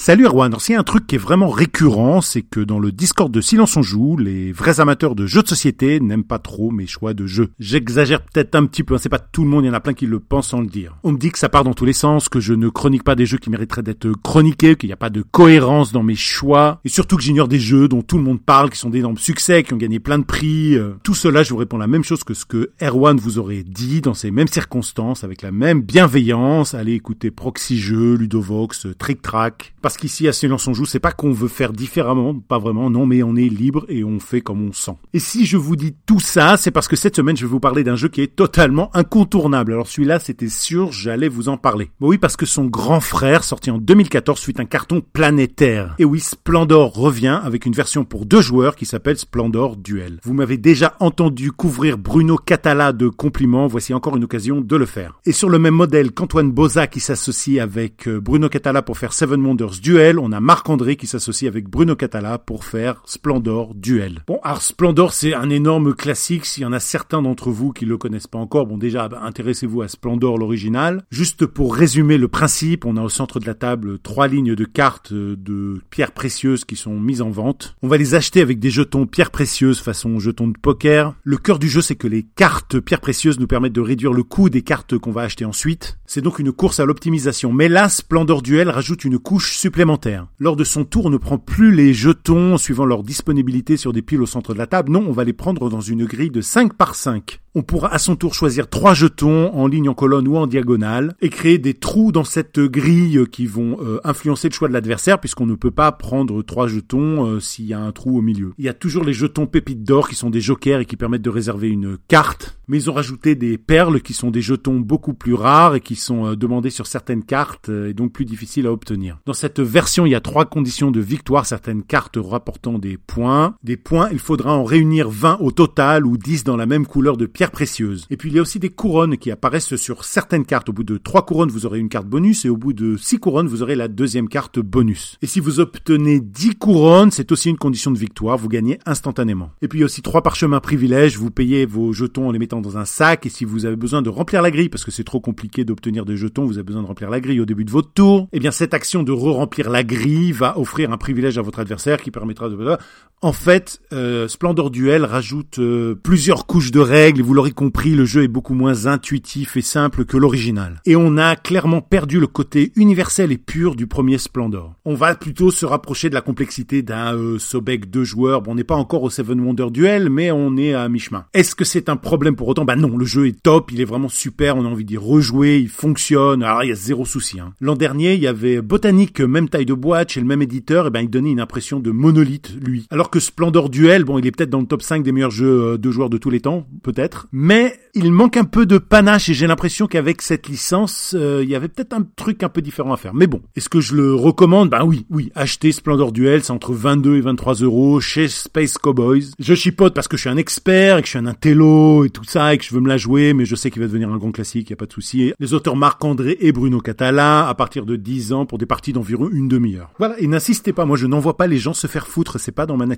Salut Erwan, s'il y a un truc qui est vraiment récurrent, c'est que dans le Discord de Silence on Joue, les vrais amateurs de jeux de société n'aiment pas trop mes choix de jeux. J'exagère peut-être un petit peu, hein, c'est pas tout le monde, il y en a plein qui le pensent sans le dire. On me dit que ça part dans tous les sens, que je ne chronique pas des jeux qui mériteraient d'être chroniqués, qu'il n'y a pas de cohérence dans mes choix, et surtout que j'ignore des jeux dont tout le monde parle, qui sont d'énormes succès, qui ont gagné plein de prix. Euh. Tout cela, je vous réponds la même chose que ce que Erwan vous aurait dit dans ces mêmes circonstances, avec la même bienveillance. Allez écouter Proxy Jeux, Ludovox, Trick Track, parce qu'ici à Silence on joue, c'est pas qu'on veut faire différemment, pas vraiment, non, mais on est libre et on fait comme on sent. Et si je vous dis tout ça, c'est parce que cette semaine, je vais vous parler d'un jeu qui est totalement incontournable. Alors celui-là, c'était sûr, j'allais vous en parler. Bon, oui, parce que son grand frère, sorti en 2014, suite un carton planétaire. Et oui, Splendor revient avec une version pour deux joueurs qui s'appelle Splendor Duel. Vous m'avez déjà entendu couvrir Bruno Catala de compliments, voici encore une occasion de le faire. Et sur le même modèle qu'Antoine Boza qui s'associe avec euh, Bruno Catala pour faire Seven Wonders Duel, on a Marc-André qui s'associe avec Bruno Catala pour faire Splendor Duel. Bon, alors Splendor, c'est un énorme classique. S'il y en a certains d'entre vous qui le connaissent pas encore, bon déjà, intéressez-vous à Splendor l'original. Juste pour résumer le principe, on a au centre de la table trois lignes de cartes de pierres précieuses qui sont mises en vente. On va les acheter avec des jetons pierres précieuses façon jetons de poker. Le cœur du jeu, c'est que les cartes pierres précieuses nous permettent de réduire le coût des cartes qu'on va acheter ensuite. C'est donc une course à l'optimisation. Mais là, Splendor Duel rajoute une couche. Lors de son tour, on ne prend plus les jetons suivant leur disponibilité sur des piles au centre de la table. Non, on va les prendre dans une grille de 5 par 5. On pourra à son tour choisir trois jetons en ligne, en colonne ou en diagonale et créer des trous dans cette grille qui vont euh, influencer le choix de l'adversaire puisqu'on ne peut pas prendre trois jetons euh, s'il y a un trou au milieu. Il y a toujours les jetons pépites d'or qui sont des jokers et qui permettent de réserver une carte, mais ils ont rajouté des perles qui sont des jetons beaucoup plus rares et qui sont euh, demandés sur certaines cartes et donc plus difficiles à obtenir. Dans cette version, il y a trois conditions de victoire, certaines cartes rapportant des points. Des points, il faudra en réunir 20 au total ou 10 dans la même couleur de pierre précieuses. Et puis il y a aussi des couronnes qui apparaissent sur certaines cartes. Au bout de trois couronnes, vous aurez une carte bonus et au bout de six couronnes, vous aurez la deuxième carte bonus. Et si vous obtenez 10 couronnes, c'est aussi une condition de victoire, vous gagnez instantanément. Et puis il y a aussi trois parchemins privilèges, vous payez vos jetons en les mettant dans un sac et si vous avez besoin de remplir la grille parce que c'est trop compliqué d'obtenir des jetons, vous avez besoin de remplir la grille au début de votre tour, et eh bien cette action de re-remplir la grille va offrir un privilège à votre adversaire qui permettra de en fait, euh, Splendor Duel rajoute euh, plusieurs couches de règles, vous l'aurez compris, le jeu est beaucoup moins intuitif et simple que l'original. Et on a clairement perdu le côté universel et pur du premier Splendor. On va plutôt se rapprocher de la complexité d'un euh, Sobek deux joueurs. Bon, on n'est pas encore au Seven Wonder Duel, mais on est à mi-chemin. Est-ce que c'est un problème pour autant? Bah non, le jeu est top, il est vraiment super, on a envie d'y rejouer, il fonctionne, alors il y a zéro souci. Hein. L'an dernier, il y avait Botanique, même taille de boîte, chez le même éditeur, et ben il donnait une impression de monolithe, lui. Que Splendor Duel, bon, il est peut-être dans le top 5 des meilleurs jeux euh, de joueurs de tous les temps, peut-être, mais il manque un peu de panache et j'ai l'impression qu'avec cette licence, euh, il y avait peut-être un truc un peu différent à faire. Mais bon, est-ce que je le recommande? Ben oui, oui, acheter Splendor Duel, c'est entre 22 et 23 euros chez Space Cowboys. Je chipote parce que je suis un expert et que je suis un intello et tout ça et que je veux me la jouer, mais je sais qu'il va devenir un grand classique, y a pas de souci. Les auteurs Marc-André et Bruno Catala, à partir de 10 ans pour des parties d'environ une demi-heure. Voilà, et n'insistez pas, moi je n'envoie pas les gens se faire foutre, c'est pas dans ma nature.